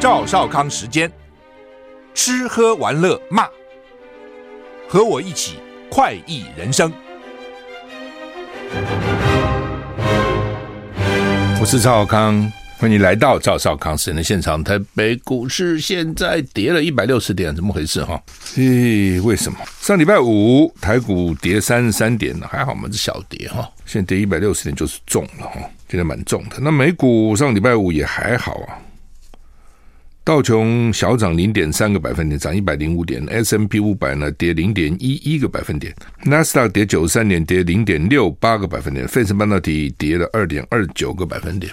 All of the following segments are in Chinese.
赵少康时间，吃喝玩乐骂，和我一起快意人生。我是赵少康，欢迎来到赵少康时间的现场。台北股市现在跌了一百六十点，怎么回事？哈，咦，为什么？上礼拜五台股跌三十三点呢？还好我们是小跌哈，现在跌一百六十点就是重了哈，跌得蛮重的。那美股上礼拜五也还好啊。道琼小涨零点三个百分点，涨一百零五点；S&P 五百呢跌零点一一个百分点；纳斯达克跌九十三点，跌零点六八个百分点；费城半导体跌了二点二九个百分点。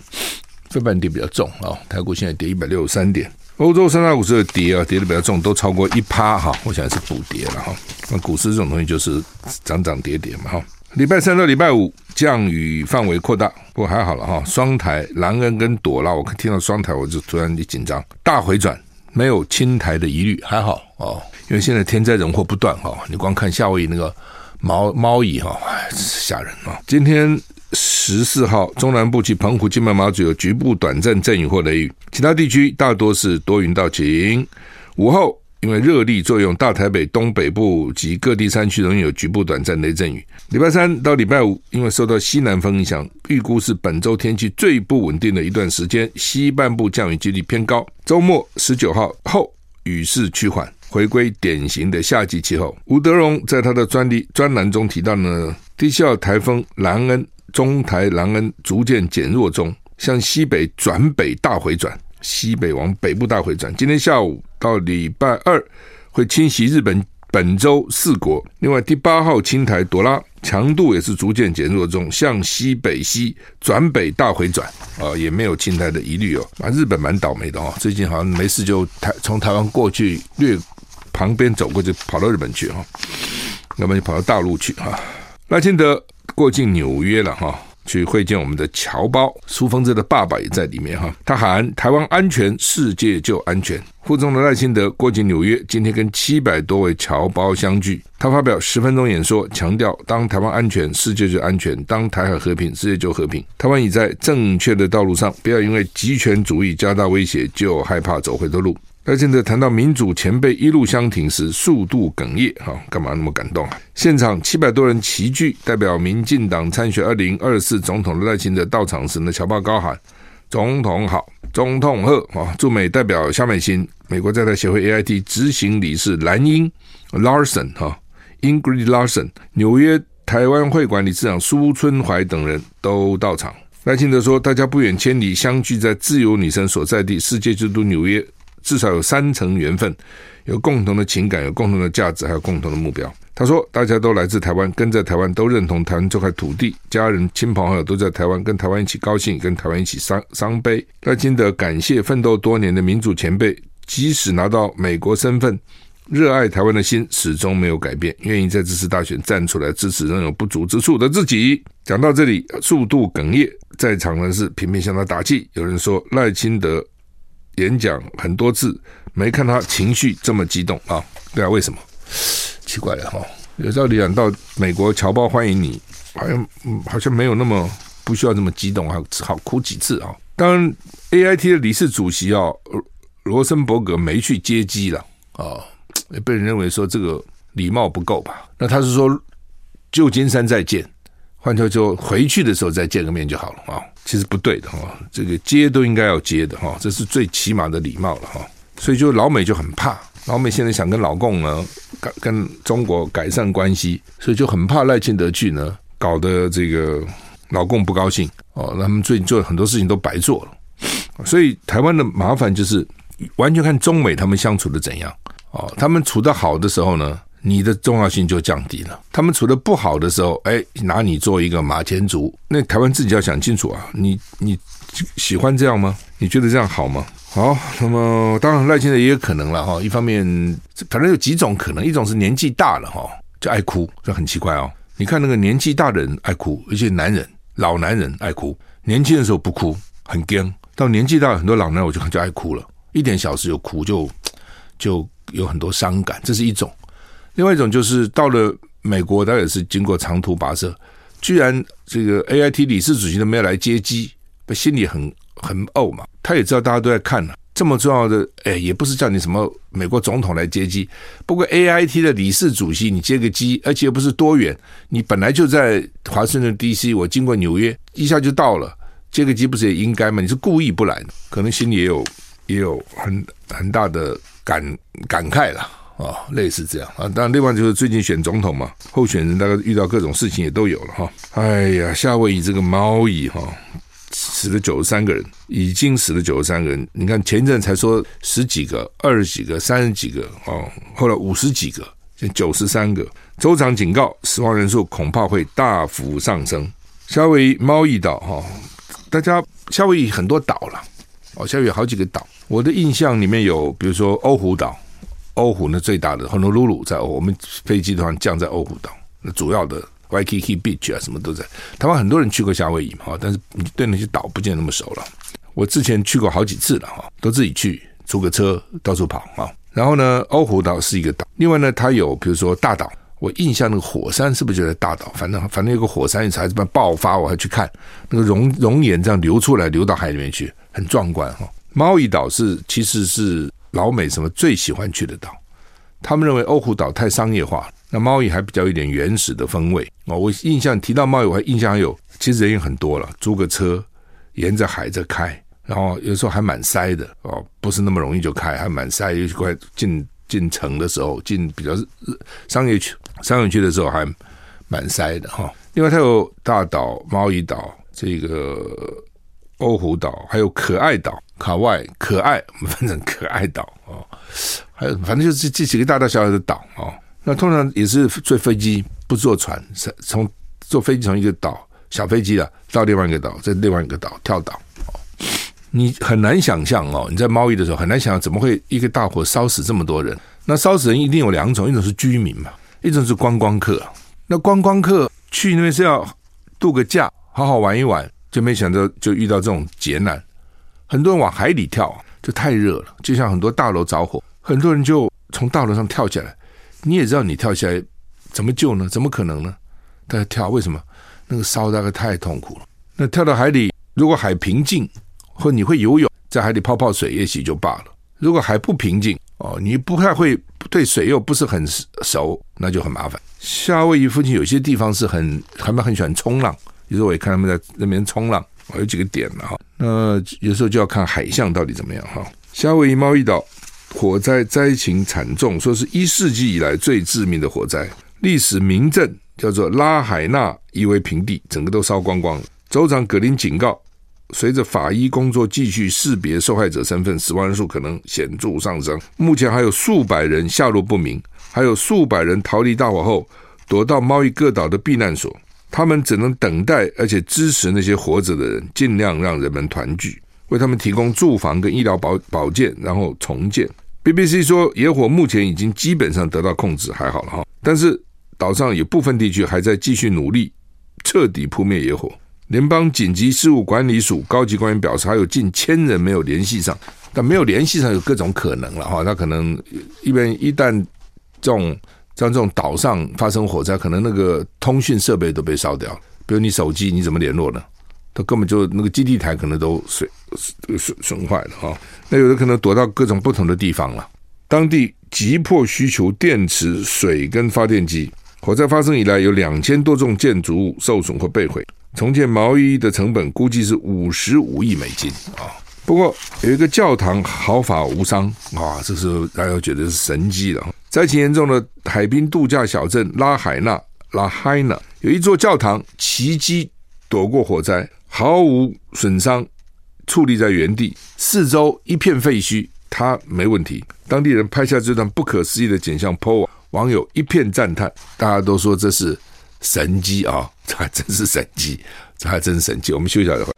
费半跌比较重啊，台股现在跌一百六十三点。欧洲三大股市的跌啊，跌的比较重，都超过一趴哈。我想是补跌了哈。那股市这种东西就是涨涨跌跌嘛哈。礼拜三到礼拜五降雨范围扩大，不过还好了哈。双台、兰恩跟朵拉，我听到双台我就突然就紧张。大回转，没有青台的疑虑，还好哦。因为现在天灾人祸不断哈，你光看夏威夷那个猫猫蚁哈，哎，吓人啊！今天十四号，中南部及澎湖、金门、马祖有局部短暂阵雨或雷雨，其他地区大多是多云到晴。午后。因为热力作用，大台北东北部及各地山区容易有局部短暂雷阵雨。礼拜三到礼拜五，因为受到西南风影响，预估是本周天气最不稳定的一段时间，西半部降雨几率偏高。周末十九号后，雨势趋缓，回归典型的夏季气候。吴德荣在他的专利专栏中提到呢，低气压台风兰恩中台兰恩逐渐减弱中，向西北转北大回转。西北往北部大回转，今天下午到礼拜二会侵袭日本本州四国。另外，第八号青台朵拉强度也是逐渐减弱中，向西北西转北大回转，啊，也没有侵台的疑虑哦。啊，日本蛮倒霉的哦，最近好像没事就台从台湾过去略旁边走过，就跑到日本去哈，要不然就跑到大陆去哈。赖清德过境纽约了哈。去会见我们的侨胞，苏锋泽的爸爸也在里面哈。他喊台湾安全，世界就安全。副总统赖清德过境纽约，今天跟七百多位侨胞相聚。他发表十分钟演说，强调当台湾安全，世界就安全；当台海和平，世界就和平。台湾已在正确的道路上，不要因为极权主义加大威胁，就害怕走回头路。赖清德谈到民主前辈一路相挺时，数度哽咽，哈，干嘛那么感动啊？现场七百多人齐聚，代表民进党参选二零二四总统的赖清德到场时呢，乔报高喊“总统好，总统贺”啊！驻美代表夏美琴、美国在台协会 AIT 执行理事蓝英 Larson 哈，Ingrid Larson，纽约台湾会馆理事长苏春怀等人都到场。赖清德说：“大家不远千里相聚在自由女神所在地，世界之都纽约。”至少有三层缘分，有共同的情感，有共同的价值，还有共同的目标。他说：“大家都来自台湾，跟在台湾，都认同台湾这块土地，家人、亲朋好友都在台湾，跟台湾一起高兴，跟台湾一起伤伤悲。”赖清德感谢奋斗多年的民主前辈，即使拿到美国身份，热爱台湾的心始终没有改变，愿意在这次大选站出来支持仍有不足之处的自己。讲到这里，速度哽咽，在场人士频频向他打气。有人说赖清德。演讲很多次，没看他情绪这么激动啊？对啊，为什么？奇怪了哈。有道理讲到美国侨胞欢迎你，好像好像没有那么不需要这么激动啊，好哭几次啊。当然，AIT 的理事主席啊，罗森伯格没去接机了啊，也被人认为说这个礼貌不够吧？那他是说旧金山再见。换句话说，回去的时候再见个面就好了啊！其实不对的哈，这个接都应该要接的哈，这是最起码的礼貌了哈。所以就老美就很怕，老美现在想跟老共呢，跟跟中国改善关系，所以就很怕赖清德去呢，搞得这个老共不高兴哦。那他们最近做很多事情都白做了，所以台湾的麻烦就是完全看中美他们相处的怎样哦。他们处得好的时候呢，你的重要性就降低了。他们处得不好的时候，哎，拿你做一个马前卒。那台湾自己要想清楚啊，你你喜欢这样吗？你觉得这样好吗？好，那么当然赖清德也有可能了哈。一方面，反正有几种可能，一种是年纪大了哈，就爱哭，这很奇怪哦。你看那个年纪大的人爱哭，而且男人老男人爱哭，年轻的时候不哭很僵，到年纪大很多老男人我就就爱哭了，一点小事就哭，就就有很多伤感，这是一种。另外一种就是到了美国，他也是经过长途跋涉，居然这个 AIT 理事主席都没有来接机，心里很很怄嘛。他也知道大家都在看呢，这么重要的，哎，也不是叫你什么美国总统来接机。不过 AIT 的理事主席你接个机，而且又不是多远，你本来就在华盛顿 DC，我经过纽约一下就到了，接个机不是也应该吗？你是故意不来的，可能心里也有也有很很大的感感慨了。哦，类似这样啊，当然，另外就是最近选总统嘛，候选人大概遇到各种事情也都有了哈。哎呀，夏威夷这个猫蚁哈，死了九十三个人，已经死了九十三个人。你看前一阵才说十几个、二十几个、三十几个哦，后来五十几个，现在九十三个。州长警告，死亡人数恐怕会大幅上升。夏威夷猫蚁岛哈，大家夏威夷很多岛了哦，夏威夷好几个岛。我的印象里面有，比如说欧胡岛。欧湖呢，最大的很多鲁鲁在欧，我们飞机都降在欧湖岛。那主要的 Waikiki Beach 啊，什么都在。台湾很多人去过夏威夷嘛，但是你对那些岛不见那么熟了。我之前去过好几次了哈，都自己去租个车到处跑啊。然后呢，欧湖岛是一个岛，另外呢，它有比如说大岛，我印象那个火山是不是就在大岛？反正反正有个火山一直在爆发，我还去看那个熔熔岩这样流出来，流到海里面去，很壮观哈。猫蚁岛是其实是。老美什么最喜欢去的岛？他们认为欧胡岛太商业化，那猫蚁还比较有点原始的风味哦。我印象提到猫蚁，我还印象有，其实人也很多了，租个车沿着海在开，然后有时候还蛮塞的哦，不是那么容易就开，还蛮塞。尤其快进进城的时候，进比较商业区商业区的时候还蛮塞的哈、哦。另外，它有大岛、猫蚁岛这个。欧胡岛，还有可爱岛卡外可爱，我们分成可爱岛哦，还有反正就是这几个大大小小的岛哦。那通常也是坐飞机，不坐船，从坐飞机从一个岛小飞机啊到另外一个岛，在另外一个岛跳岛。你很难想象哦，你在猫蚁的时候很难想象怎么会一个大火烧死这么多人。那烧死人一定有两种，一种是居民嘛，一种是观光客。那观光客去那边是要度个假，好好玩一玩。就没想到就遇到这种劫难，很多人往海里跳，就太热了。就像很多大楼着火，很多人就从大楼上跳下来。你也知道，你跳下来怎么救呢？怎么可能呢？大家跳，为什么？那个烧大概太痛苦了。那跳到海里，如果海平静，或你会游泳，在海里泡泡水也许就罢了。如果海不平静，哦，你不太会对水又不是很熟，那就很麻烦。夏威夷附近有些地方是很他们很喜欢冲浪。有时候我也看他们在那边冲浪，有几个点了哈。那有时候就要看海象到底怎么样哈。夏威夷猫蚁岛火灾灾情惨重，说是一世纪以来最致命的火灾。历史名镇叫做拉海纳夷为平地，整个都烧光光了。州长葛林警告，随着法医工作继续识别受害者身份，死亡人数可能显著上升。目前还有数百人下落不明，还有数百人逃离大火后躲到猫蚁各岛的避难所。他们只能等待，而且支持那些活着的人，尽量让人们团聚，为他们提供住房跟医疗保保健，然后重建。BBC 说，野火目前已经基本上得到控制，还好了哈。但是岛上有部分地区还在继续努力彻底扑灭野火。联邦紧急事务管理署高级官员表示，还有近千人没有联系上，但没有联系上有各种可能了哈。那可能一边一旦这种。像这种岛上发生火灾，可能那个通讯设备都被烧掉了。比如你手机，你怎么联络呢？它根本就那个基地台可能都损损损坏了哈。那有的可能躲到各种不同的地方了。当地急迫需求电池、水跟发电机。火灾发生以来，有两千多栋建筑物受损或被毁。重建毛衣的成本估计是五十五亿美金啊。不过有一个教堂毫发无伤啊，这时候大家觉得是神迹了。灾情严重的海滨度假小镇拉海纳拉海纳有一座教堂奇迹躲过火灾，毫无损伤，矗立在原地，四周一片废墟，它没问题。当地人拍下这段不可思议的景象，PO 网友一片赞叹，大家都说这是神迹啊，这还真是神迹，这还真是神迹。我们休息一下再回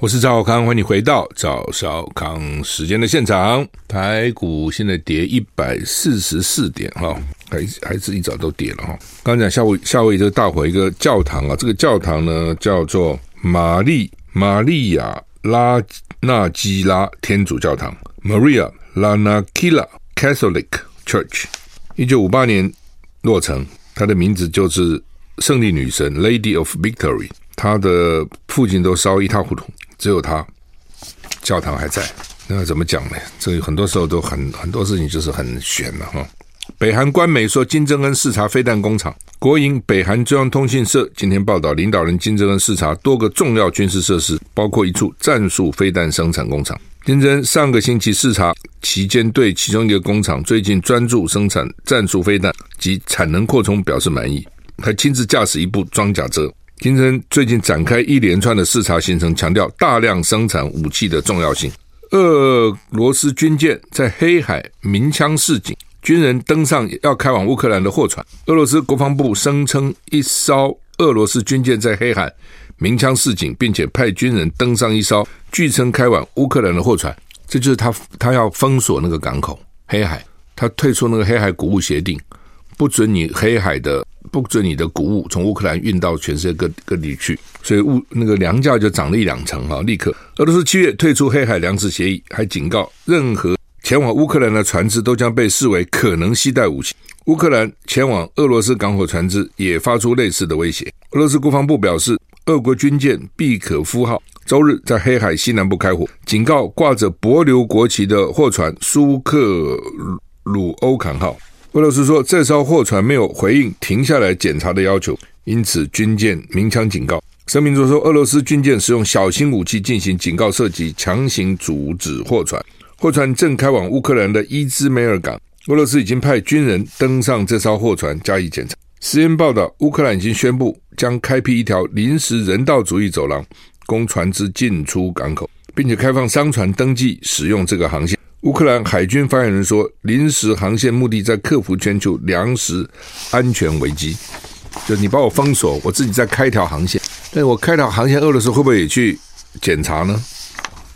我是赵小康，欢迎你回到赵少康时间的现场。台股现在跌一百四十四点哈，还还是一早都跌了哈。刚讲夏威夏威夷这个大火，一个教堂啊，这个教堂呢叫做玛丽玛丽亚拉纳基拉天主教堂 （Maria Lanakila Catholic Church），一九五八年落成，它的名字就是胜利女神 （Lady of Victory）。他的父亲都烧一塌糊涂，只有他教堂还在。那怎么讲呢？这个很多时候都很很多事情就是很悬的哈。北韩官媒说，金正恩视察飞弹工厂。国营北韩中央通讯社今天报道，领导人金正恩视察多个重要军事设施，包括一处战术飞弹生产工厂。金正恩上个星期视察期间，对其中一个工厂最近专注生产战术飞弹及产能扩充表示满意，还亲自驾驶一部装甲车。金正恩最近展开一连串的视察行程，强调大量生产武器的重要性。俄罗斯军舰在黑海鸣枪示警，军人登上要开往乌克兰的货船。俄罗斯国防部声称，一艘俄罗斯军舰在黑海鸣枪示警，并且派军人登上一艘据称开往乌克兰的货船。这就是他他要封锁那个港口黑海，他退出那个黑海谷物协定，不准你黑海的不准你的谷物从乌克兰运到全世界各各地去。所以物那个粮价就涨了一两成哈，立刻。俄罗斯七月退出黑海粮食协议，还警告任何前往乌克兰的船只都将被视为可能携带武器。乌克兰前往俄罗斯港口船只也发出类似的威胁。俄罗斯国防部表示，俄国军舰毕可夫号周日在黑海西南部开火，警告挂着帛琉国旗的货船苏克鲁欧坎号。俄罗斯说，这艘货船没有回应停下来检查的要求，因此军舰鸣枪警告。声明中说，俄罗斯军舰使用小型武器进行警告射击，强行阻止货船。货船正开往乌克兰的伊兹梅尔港。俄罗斯已经派军人登上这艘货船加以检查。时间报道，乌克兰已经宣布将开辟一条临时人道主义走廊，供船只进出港口，并且开放商船登记使用这个航线。乌克兰海军发言人说，临时航线目的在克服全球粮食安全危机。就你把我封锁，我自己再开一条航线。但我开条航线，俄罗斯会不会也去检查呢？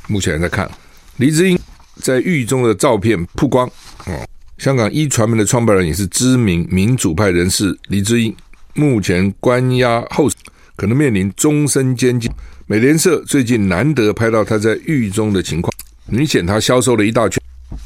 目前在看，黎智英在狱中的照片曝光。哦，香港一传媒的创办人也是知名民主派人士黎智英，目前关押候审，可能面临终身监禁。美联社最近难得拍到他在狱中的情况，明显他消瘦了一大圈。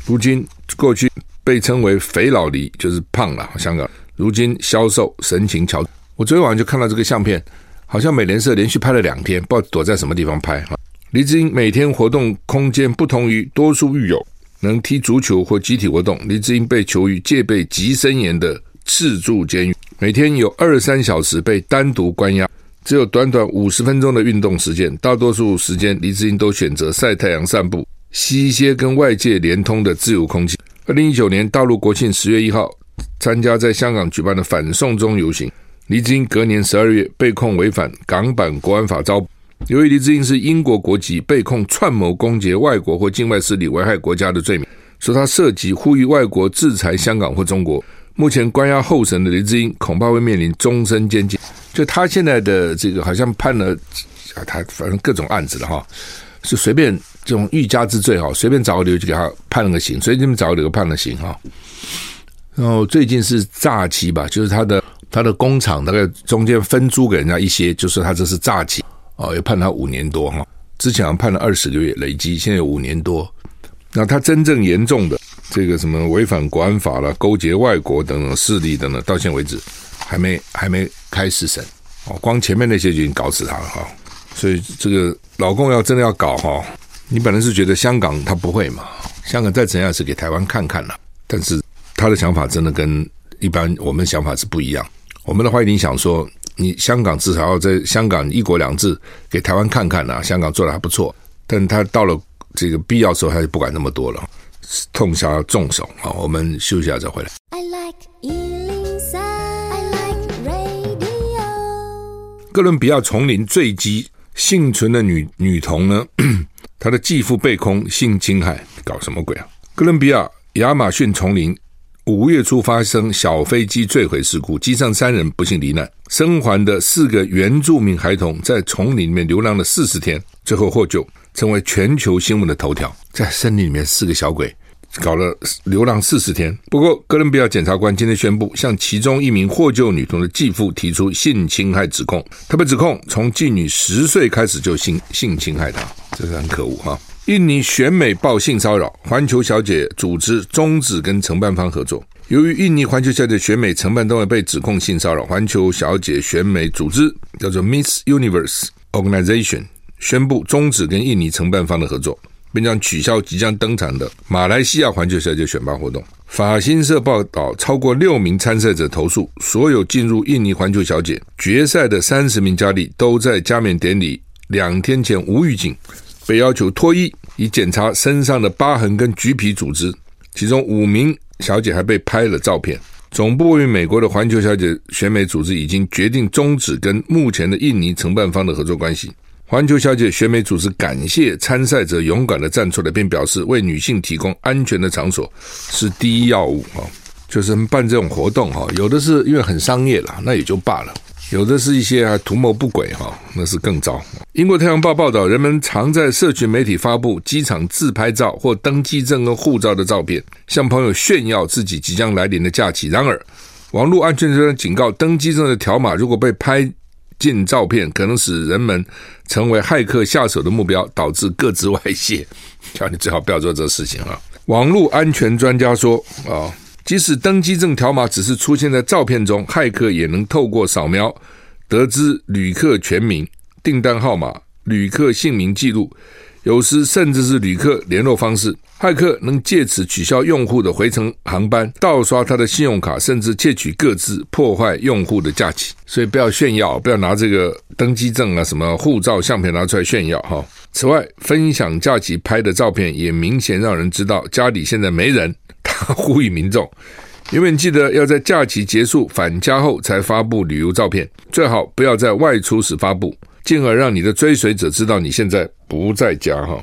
如今过去被称为“肥老黎”，就是胖了。香港如今消瘦，神情憔悴。我昨天晚上就看到这个相片。好像美联社连续拍了两天，不知道躲在什么地方拍哈。黎智英每天活动空间不同于多数狱友，能踢足球或集体活动。黎智英被囚于戒备极森严的赤柱监狱，每天有二三小时被单独关押，只有短短五十分钟的运动时间。大多数时间，黎智英都选择晒太阳、散步，吸一些跟外界连通的自由空气。二零一九年大陆国庆十月一号，参加在香港举办的反送中游行。黎智英隔年十二月被控违反港版国安法遭。由于黎智英是英国国籍，被控串谋攻击外国或境外势力危害国家的罪名，说他涉及呼吁外国制裁香港或中国。目前关押候审的黎智英恐怕会面临终身监禁。就他现在的这个好像判了，他反正各种案子了哈，是随便这种欲加之罪哈，随便找个理由就给他判了个刑，随便找个理由判了刑哈。然后最近是诈欺吧，就是他的。他的工厂大概中间分租给人家一些，就说他这是诈欺哦，又判他五年多哈。之前判了二十个月，累积现在有五年多。那他真正严重的这个什么违反国安法了、勾结外国等等势力等等，到现在为止还没还没开始审哦。光前面那些就已经搞死他了哈。所以这个老共要真的要搞哈，你本来是觉得香港他不会嘛，香港再怎样是给台湾看看了，但是他的想法真的跟一般我们想法是不一样。我们的话一定想说，你香港至少要在香港一国两制给台湾看看呐、啊，香港做的还不错，但他到了这个必要时候，他就不管那么多了，痛下要重手啊！我们休息一下再回来。I like 103, I like radio。哥伦比亚丛林坠机幸存的女女童呢，他的继父被控性侵害，搞什么鬼啊？哥伦比亚亚马逊丛林。五月初发生小飞机坠毁事故，机上三人不幸罹难。生还的四个原住民孩童在丛林里面流浪了四十天，最后获救，成为全球新闻的头条。在森林里面，四个小鬼搞了流浪四十天。不过，哥伦比亚检察官今天宣布，向其中一名获救女童的继父提出性侵害指控。他被指控从继女十岁开始就性性侵害她，这是很可恶哈。印尼选美报性骚扰，环球小姐组织终止跟承办方合作。由于印尼环球小姐选美承办单位被指控性骚扰，环球小姐选美组织叫做 Miss Universe Organization 宣布终止跟印尼承办方的合作，并将取消即将登场的马来西亚环球小姐选拔活动。法新社报道，超过六名参赛者投诉，所有进入印尼环球小姐决赛的三十名佳丽都在加冕典礼两天前无预警被要求脱衣，以检查身上的疤痕跟橘皮组织，其中五名。小姐还被拍了照片。总部位于美国的环球小姐选美组织已经决定终止跟目前的印尼承办方的合作关系。环球小姐选美组织感谢参赛者勇敢地站出来，并表示为女性提供安全的场所是第一要务。啊，就是办这种活动哈，有的是因为很商业啦，那也就罢了。有的是一些啊图谋不轨哈，那是更糟。英国太阳报报道，人们常在社群媒体发布机场自拍照或登机证跟护照的照片，向朋友炫耀自己即将来临的假期。然而，网络安全专家警告，登机证的条码如果被拍进照片，可能使人们成为骇客下手的目标，导致各自外泄。叫你最好不要做这事情啊！网络安全专家说啊。即使登机证条码只是出现在照片中，骇客也能透过扫描得知旅客全名、订单号码、旅客姓名记录，有时甚至是旅客联络方式。骇客能借此取消用户的回程航班、盗刷他的信用卡，甚至窃取各自，破坏用户的假期。所以不要炫耀，不要拿这个登机证啊、什么护照相片拿出来炫耀哈。此外，分享假期拍的照片也明显让人知道家里现在没人。他呼吁民众，永远记得要在假期结束返家后才发布旅游照片，最好不要在外出时发布，进而让你的追随者知道你现在不在家哈。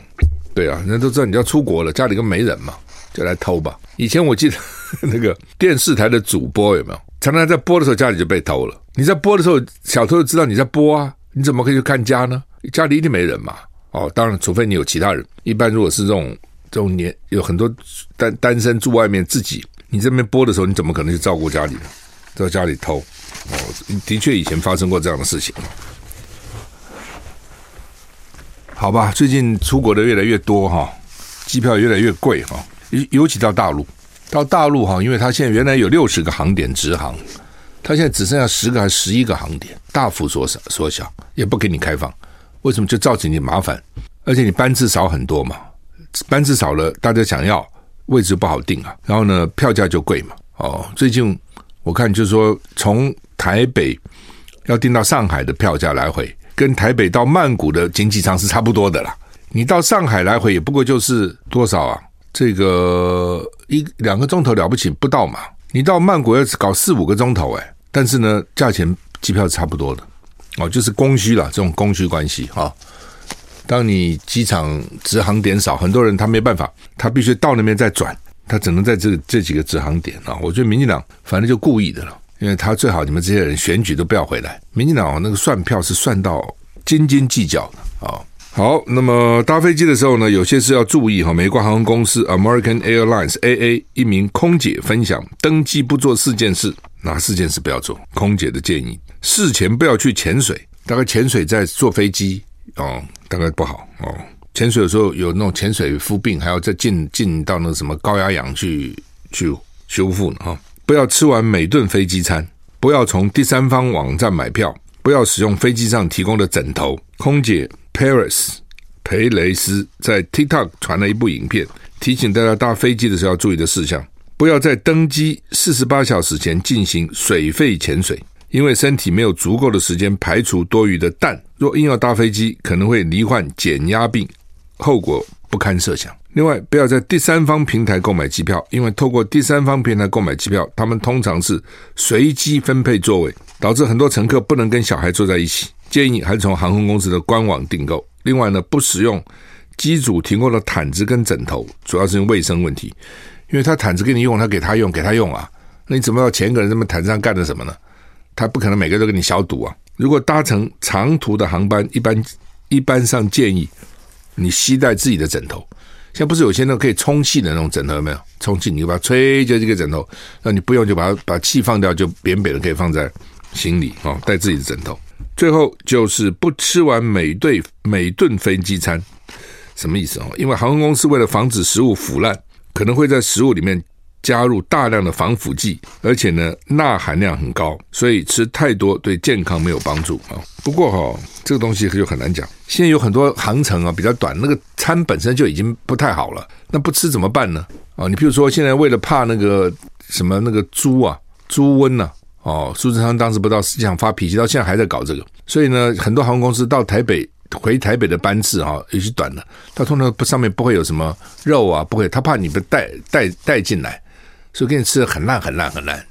对啊，人家都知道你要出国了，家里都没人嘛，就来偷吧。以前我记得 那个电视台的主播有没有，常常在播的时候家里就被偷了。你在播的时候，小偷就知道你在播啊，你怎么可以去看家呢？家里一定没人嘛。哦，当然，除非你有其他人。一般如果是这种。这种年有很多单单身住外面，自己你这边播的时候，你怎么可能去照顾家里呢？在家里偷哦，的确以前发生过这样的事情。好吧，最近出国的越来越多哈，机票越来越贵哈，尤尤其到大陆，到大陆哈，因为它现在原来有六十个航点直航，它现在只剩下十个还是十一个航点，大幅缩小缩小，也不给你开放，为什么？就造成你麻烦，而且你班次少很多嘛。班次少了，大家想要位置不好定啊，然后呢，票价就贵嘛。哦，最近我看就是说，从台北要订到上海的票价来回，跟台北到曼谷的经济舱是差不多的啦。你到上海来回也不过就是多少啊？这个一两个钟头了不起不到嘛。你到曼谷要搞四五个钟头哎，但是呢，价钱机票是差不多的。哦，就是供需了，这种供需关系哈。哦当你机场直航点少，很多人他没办法，他必须到那边再转，他只能在这这几个直航点啊。我觉得民进党反正就故意的了，因为他最好你们这些人选举都不要回来。民进党那个算票是算到斤斤计较的啊。好，那么搭飞机的时候呢，有些事要注意哈。美国航空公司 American Airlines AA 一名空姐分享，登机不做四件事，哪四件事不要做？空姐的建议：事前不要去潜水，大概潜水在坐飞机。哦，大概不好哦。潜水有时候有那种潜水夫病，还要再进进到那个什么高压氧去去修复呢。哈、哦，不要吃完每顿飞机餐，不要从第三方网站买票，不要使用飞机上提供的枕头。空姐 Paris 裴雷斯在 TikTok 传了一部影片，提醒大家搭飞机的时候要注意的事项：不要在登机四十八小时前进行水肺潜水。因为身体没有足够的时间排除多余的氮，若硬要搭飞机，可能会罹患减压病，后果不堪设想。另外，不要在第三方平台购买机票，因为透过第三方平台购买机票，他们通常是随机分配座位，导致很多乘客不能跟小孩坐在一起。建议还是从航空公司的官网订购。另外呢，不使用机组提供的毯子跟枕头，主要是因为卫生问题，因为他毯子给你用，他给他用，给他用啊，那你怎么要前一个人这么毯子上干的什么呢？他不可能每个都给你消毒啊！如果搭乘长途的航班，一般一般上建议你携带自己的枕头。现在不是有些那种可以充气的那种枕头没有？充气你就把它吹就这个枕头，那你不用就把它把气放掉，就扁扁的可以放在行李哦，带自己的枕头。最后就是不吃完每对每顿飞机餐，什么意思哦？因为航空公司为了防止食物腐烂，可能会在食物里面加入大量的防腐剂，而且呢钠含量很高，所以吃太多对健康没有帮助啊。不过哈，这个东西就很难讲。现在有很多航程啊比较短，那个餐本身就已经不太好了，那不吃怎么办呢？啊，你譬如说现在为了怕那个什么那个猪啊猪瘟呐，哦，苏贞昌当时不到实际上发脾气，到现在还在搞这个，所以呢，很多航空公司到台北。回台北的班次啊，有些短了，他通常不上面不会有什么肉啊，不会，他怕你不带带带进来，所以给你吃的很烂很烂很烂。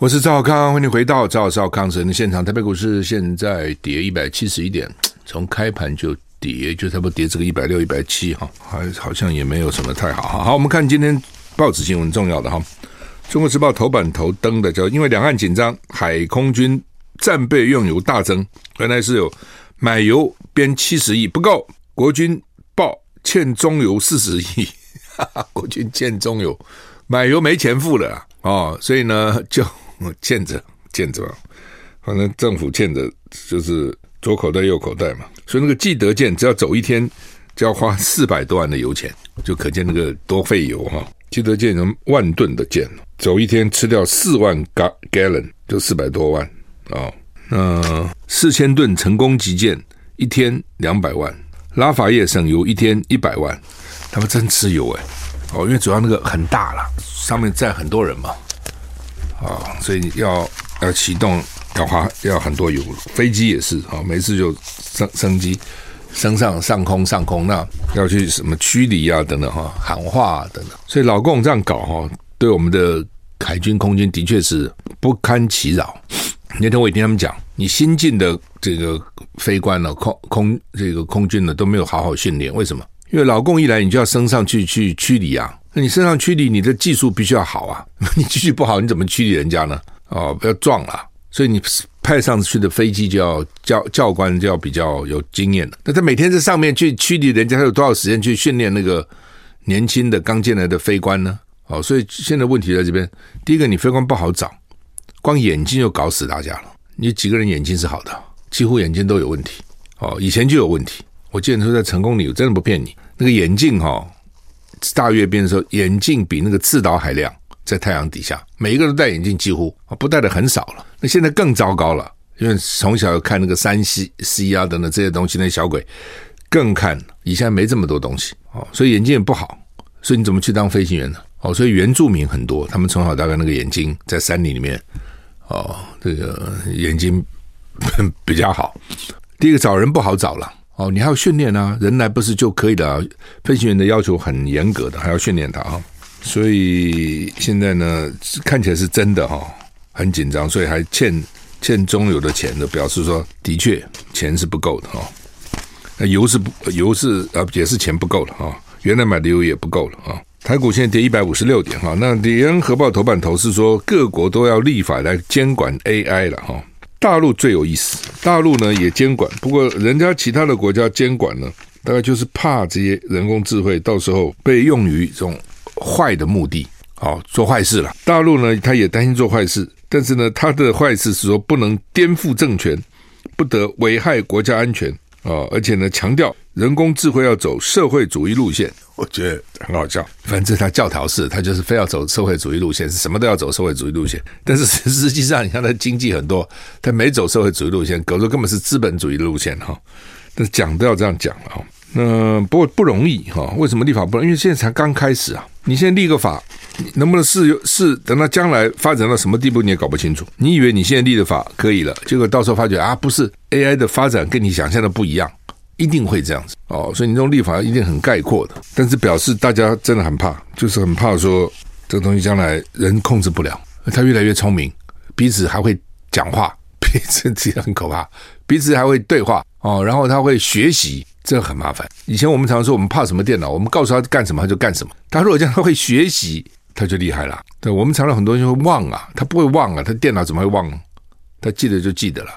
我是赵康，欢迎回到赵少康神的现场。台北股市现在跌一百七十一点，从开盘就跌，就差不多跌这个一百六一百七哈，还好像也没有什么太好哈。好，我们看今天报纸新闻重要的哈。中国时报头版头登的叫，因为两岸紧张，海空军战备用油大增，原来是有买油编七十亿不够，国军报欠中油四十亿，哈哈，国军欠中油，买油没钱付了哦，所以呢 就 欠着欠着，反正政府欠着就是左口袋右口袋嘛，所以那个济德舰只要走一天就要花 四百多万的油钱，就可见那个多费油哈。济德舰能万吨的舰，走一天吃掉四万 gallon，就四百多万啊、哦。那四千吨成功击舰，一天两百万。拉法叶省油一天一百万，他们真吃油哎哦，因为主要那个很大了，上面载很多人嘛啊、所以要要启动要花要很多油。飞机也是啊、哦，每次就升升机。升上上空上空，那要去什么驱离啊等等哈，喊话啊等等，所以老共这样搞哈，对我们的海军空军的确是不堪其扰。那天我也听他们讲，你新进的这个飞官呢，空空这个空军呢都没有好好训练，为什么？因为老共一来，你就要升上去去驱离啊，那你升上驱离，你的技术必须要好啊，你技术不好，你怎么驱离人家呢？哦，不要撞了。所以你派上去的飞机就要教教官就要比较有经验了。那他每天在上面去驱离人家，他有多少时间去训练那个年轻的刚进来的飞官呢？哦，所以现在问题在这边。第一个，你飞官不好找，光眼睛就搞死大家了。你几个人眼睛是好的，几乎眼睛都有问题。哦，以前就有问题。我记得说在成功里，我真的不骗你，那个眼镜哈、哦，大阅兵的时候，眼镜比那个刺刀还亮。在太阳底下，每一个人都戴眼镜，几乎啊不戴的很少了。那现在更糟糕了，因为从小看那个三 C C 啊等等这些东西，那小鬼更看。以前没这么多东西哦，所以眼睛也不好。所以你怎么去当飞行员呢？哦，所以原住民很多，他们从小大概那个眼睛在山里里面哦，这个眼睛比较好。第一个找人不好找了哦，你还要训练啊，人来不是就可以的。飞行员的要求很严格的，还要训练他啊。所以现在呢，看起来是真的哈，很紧张，所以还欠欠中油的钱的，表示说的确钱是不够的哈。那油是不油是啊，也是钱不够了哈。原来买的油也不够了啊。台股现在跌一百五十六点哈。那联合报头版头是说各国都要立法来监管 AI 了哈。大陆最有意思，大陆呢也监管，不过人家其他的国家监管呢，大概就是怕这些人工智慧到时候被用于这种。坏的目的，哦，做坏事了。大陆呢，他也担心做坏事，但是呢，他的坏事是说不能颠覆政权，不得危害国家安全、哦，而且呢，强调人工智慧要走社会主义路线。我觉得很好笑，反正他教条式，他就是非要走社会主义路线，是什么都要走社会主义路线。但是实际上，你看他经济很多，他没走社会主义路线，搞的根本是资本主义的路线哈、哦。但是讲都要这样讲了哈。那不不容易哈，为什么立法不容易？因为现在才刚开始啊！你现在立个法，能不能适用？是等到将来发展到什么地步，你也搞不清楚。你以为你现在立的法可以了，结果到时候发觉啊，不是 AI 的发展跟你想象的不一样，一定会这样子哦。所以你这种立法一定很概括的，但是表示大家真的很怕，就是很怕说这个东西将来人控制不了，他越来越聪明，彼此还会讲话，彼此这样很可怕，彼此还会对话哦，然后他会学习。这很麻烦。以前我们常常说，我们怕什么电脑？我们告诉他干什么，他就干什么。他如果这样，他会学习，他就厉害了。对，我们常常很多人会忘啊，他不会忘啊，他电脑怎么会忘？他记得就记得了。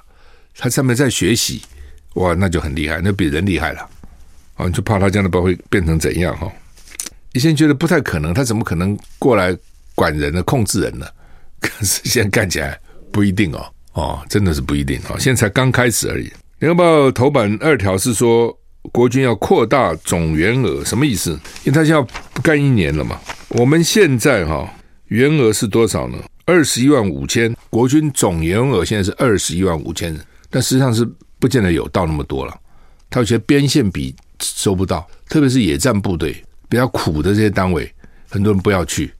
他上面在学习，哇，那就很厉害，那比人厉害了。啊，你就怕他这样的包会变成怎样哈？以前觉得不太可能，他怎么可能过来管人呢？控制人呢？可是现在看起来不一定哦，哦，真的是不一定哦。现在才刚开始而已。联合报头版二条是说。国军要扩大总员额，什么意思？因为他现在不干一年了嘛。我们现在哈员额是多少呢？二十一万五千，国军总员额现在是二十一万五千人，但实际上是不见得有到那么多了。他有些边线比收不到，特别是野战部队比较苦的这些单位，很多人不要去，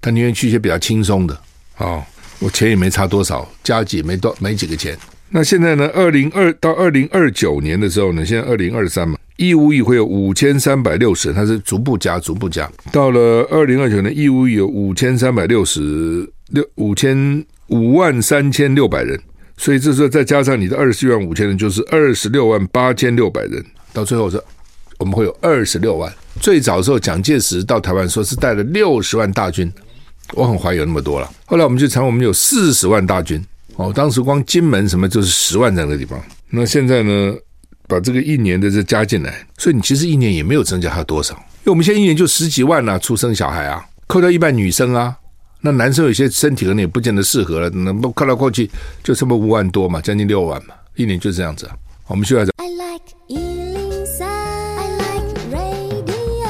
他宁愿去一些比较轻松的啊、我钱也没差多少，加几没多没几个钱。那现在呢？二零二到二零二九年的时候呢？现在二零二三嘛，义务役会有五千三百六十人，它是逐步加，逐步加。到了二零二九年，义务役有五千三百六十六五千五万三千六百人，所以这时候再加上你的二十一万五千人，就是二十六万八千六百人。到最后是，我们会有二十六万。最早的时候，蒋介石到台湾说是带了六十万大军，我很怀疑有那么多了。后来我们就查，我们有四十万大军。哦，当时光金门什么就是十万这样的地方，那现在呢，把这个一年的这加进来，所以你其实一年也没有增加它多少，因为我们现在一年就十几万啊，出生小孩啊，扣掉一半女生啊，那男生有些身体可能也不见得适合了，那不扣来扣去就这么五万多嘛，将近六万嘛，一年就这样子啊。我们需要讲。I like 103, I like radio。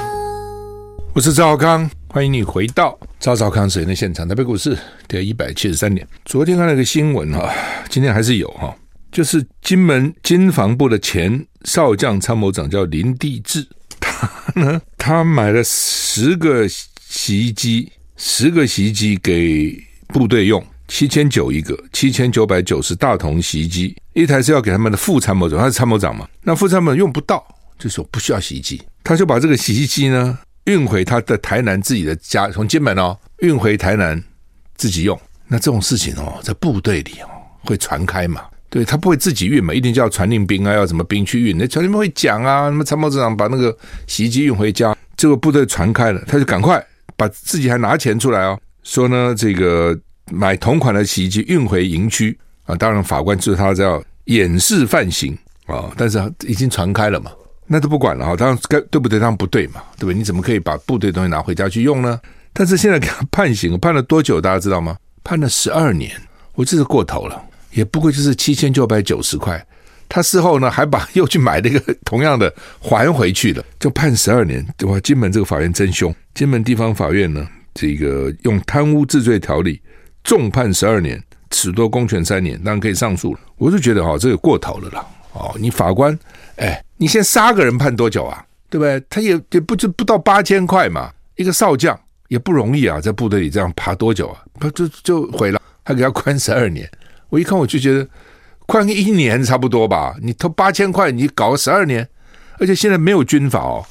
我是赵少康。欢迎你回到赵少康时间的现场。台北股市跌一百七十三点。昨天看了个新闻哈，今天还是有哈，就是金门金防部的前少将参谋长叫林地志，他呢，他买了十个洗衣机，十个洗衣机给部队用，七千九一个，七千九百九十大同洗衣机，一台是要给他们的副参谋长，他是参谋长嘛，那副参谋长用不到，就说不需要洗衣机，他就把这个洗衣机呢。运回他的台南自己的家，从金门哦运回台南自己用。那这种事情哦，在部队里哦会传开嘛？对，他不会自己运嘛，一定叫传令兵啊，要什么兵去运？那传令兵会讲啊，什么参谋长把那个洗衣机运回家，这个部队传开了，他就赶快把自己还拿钱出来哦，说呢这个买同款的洗衣机运回营区啊。当然法官知道他叫掩饰犯行啊，但是已经传开了嘛。那都不管了哈，当然该对不对？当然不对嘛，对不对？你怎么可以把部队东西拿回家去用呢？但是现在给他判刑，判了多久？大家知道吗？判了十二年，我这是过头了，也不过就是七千九百九十块。他事后呢，还把又去买那个同样的还回去了，就判十二年。哇，金门这个法院真凶，金门地方法院呢，这个用贪污治罪条例重判十二年，褫夺公权三年，当然可以上诉了。我就觉得哈，这个过头了啦。哦，你法官，哎。你先杀个人判多久啊？对不对？他也也不就不到八千块嘛，一个少将也不容易啊，在部队里这样爬多久啊？不就就毁了，还给他关十二年。我一看我就觉得，关个一年差不多吧。你偷八千块，你搞个十二年，而且现在没有军法哦，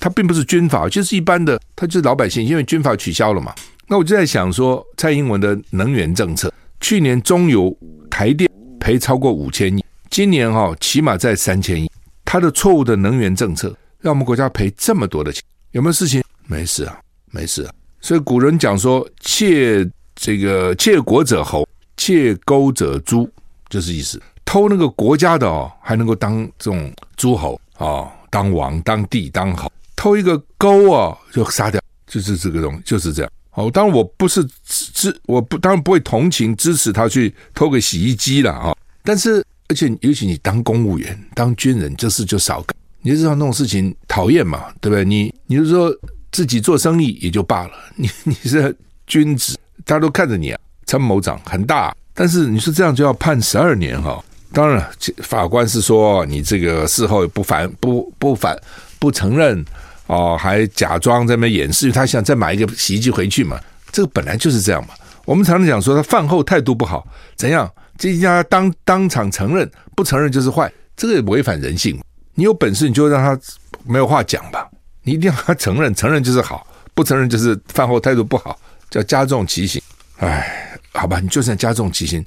他并不是军法，就是一般的，他就是老百姓，因为军法取消了嘛。那我就在想说，蔡英文的能源政策，去年中油台电赔超过五千亿，今年哈、哦、起码在三千亿。他的错误的能源政策，让我们国家赔这么多的钱，有没有事情？没事啊，没事啊。所以古人讲说：“窃这个窃国者侯，窃钩者猪”，就是意思。偷那个国家的哦，还能够当这种诸侯哦，当王、当帝、当侯；偷一个钩哦，就杀掉，就是这个东西，就是这样。哦，当然我不是支，我不当然不会同情支持他去偷个洗衣机了啊，但是。而且，尤其你当公务员、当军人，这事就少干。你知道那种事情讨厌嘛，对不对？你，你就说自己做生意也就罢了，你你是君子，大家都看着你啊，参谋长很大。但是你说这样就要判十二年哈？当然，法官是说你这个事后不反不不反不承认哦，还假装在那边掩饰，他想再买一个洗衣机回去嘛。这个本来就是这样嘛。我们常常讲说他饭后态度不好，怎样？这家当当场承认，不承认就是坏，这个也违反人性。你有本事你就让他没有话讲吧，你一定要他承认，承认就是好，不承认就是饭后态度不好，叫加重其刑。哎，好吧，你就算加重其刑，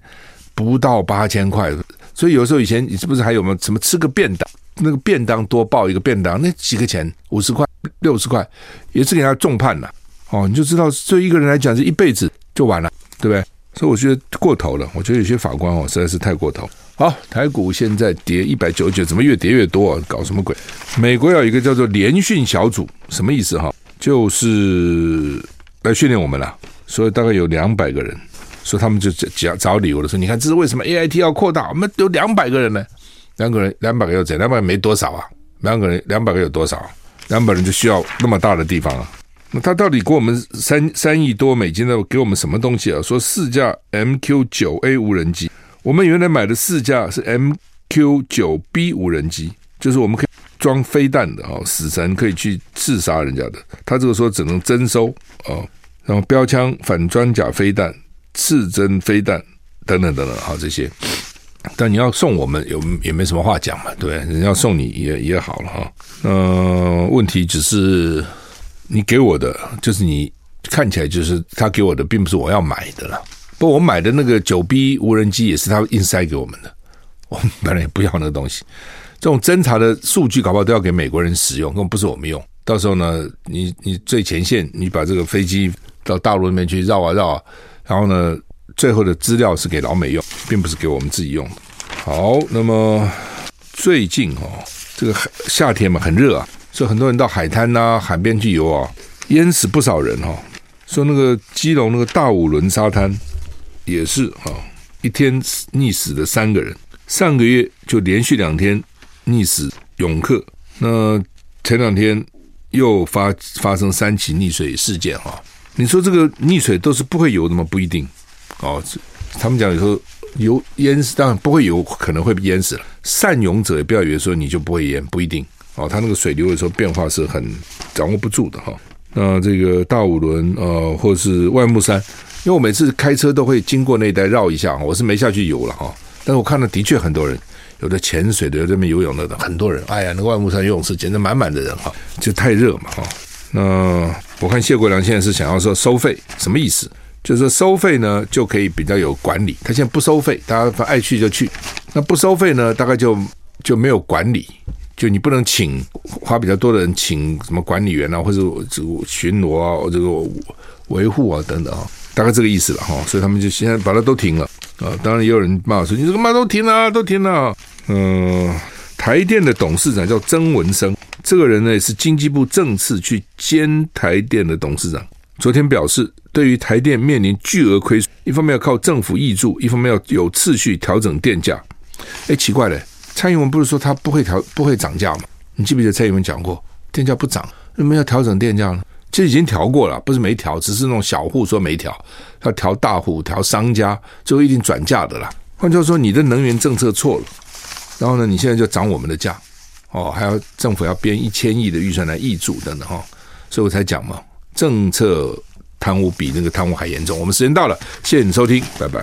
不到八千块。所以有时候以前你是不是还有没有什么吃个便当，那个便当多报一个便当，那几个钱，五十块、六十块，也是给他重判了。哦，你就知道对一个人来讲，是一辈子就完了，对不对？所以我觉得过头了，我觉得有些法官哦实在是太过头。好，台股现在跌一百九十九，怎么越跌越多啊？搞什么鬼？美国有一个叫做联训小组，什么意思哈？就是来训练我们了。所以大概有两百个人，说他们就找找理由的说，你看这是为什么 AIT 要扩大？我们有两百个人呢，两个人两百个又怎样？两百个没多少啊，两个人两百个有多少？两百人就需要那么大的地方啊？那他到底给我们三三亿多美金的给我们什么东西啊？说四架 MQ 九 A 无人机，我们原来买的四架是 MQ 九 B 无人机，就是我们可以装飞弹的哦，死神可以去刺杀人家的。他这个说只能征收哦，然后标枪、反装甲飞弹、刺针飞弹等等等等，好这些。但你要送我们，有也没什么话讲嘛，对，人家送你也也好了哈。嗯、问题只是。你给我的就是你看起来就是他给我的，并不是我要买的了。不我买的那个九 B 无人机也是他硬塞给我们的，我们本来也不要那个东西。这种侦查的数据搞不好都要给美国人使用，根本不是我们用。到时候呢，你你最前线，你把这个飞机到大陆那边去绕啊绕啊，然后呢，最后的资料是给老美用，并不是给我们自己用。好，那么最近哦，这个夏天嘛，很热啊。所以很多人到海滩呐、海边去游啊，淹死不少人哈、哦。说那个基隆那个大五轮沙滩也是哈，一天溺死的三个人。上个月就连续两天溺死泳客。那前两天又发发生三起溺水事件哈。你说这个溺水都是不会游的吗？不一定哦。他们讲有时候游淹死，当然不会游，可能会被淹死了。善泳者也不要以为说你就不会淹，不一定。哦，它那个水流的时候变化是很掌握不住的哈。那这个大五轮呃，或是万木山，因为我每次开车都会经过那一带绕一下，我是没下去游了哈。但是我看到的确很多人，有的潜水的，有的在那边游泳的，很多人。哎呀，那个外木山游泳池简直满满的人哈，就太热嘛哈。那我看谢国良现在是想要说收费，什么意思？就是说收费呢就可以比较有管理。他现在不收费，大家爱去就去。那不收费呢，大概就就没有管理。就你不能请花比较多的人请什么管理员啊，或者这个巡逻啊，这个维护啊等等啊，大概这个意思了哈。所以他们就现在把它都停了啊。当然也有人骂说你这个嘛都停了，都停了。嗯，台电的董事长叫曾文生，这个人呢也是经济部正式去兼台电的董事长。昨天表示，对于台电面临巨额亏损，一方面要靠政府挹注，一方面要有次序调整电价。哎，奇怪嘞。蔡英文不是说他不会调不会涨价吗？你记不记得蔡英文讲过，电价不涨，为什么要调整电价呢？其实已经调过了，不是没调，只是那种小户说没调，要调大户、调商家，就一定转嫁的啦。换句话说，你的能源政策错了，然后呢，你现在就涨我们的价，哦，还要政府要编一千亿的预算来挹注等等哈，所以我才讲嘛，政策贪污比那个贪污还严重。我们时间到了，谢谢你收听，拜拜。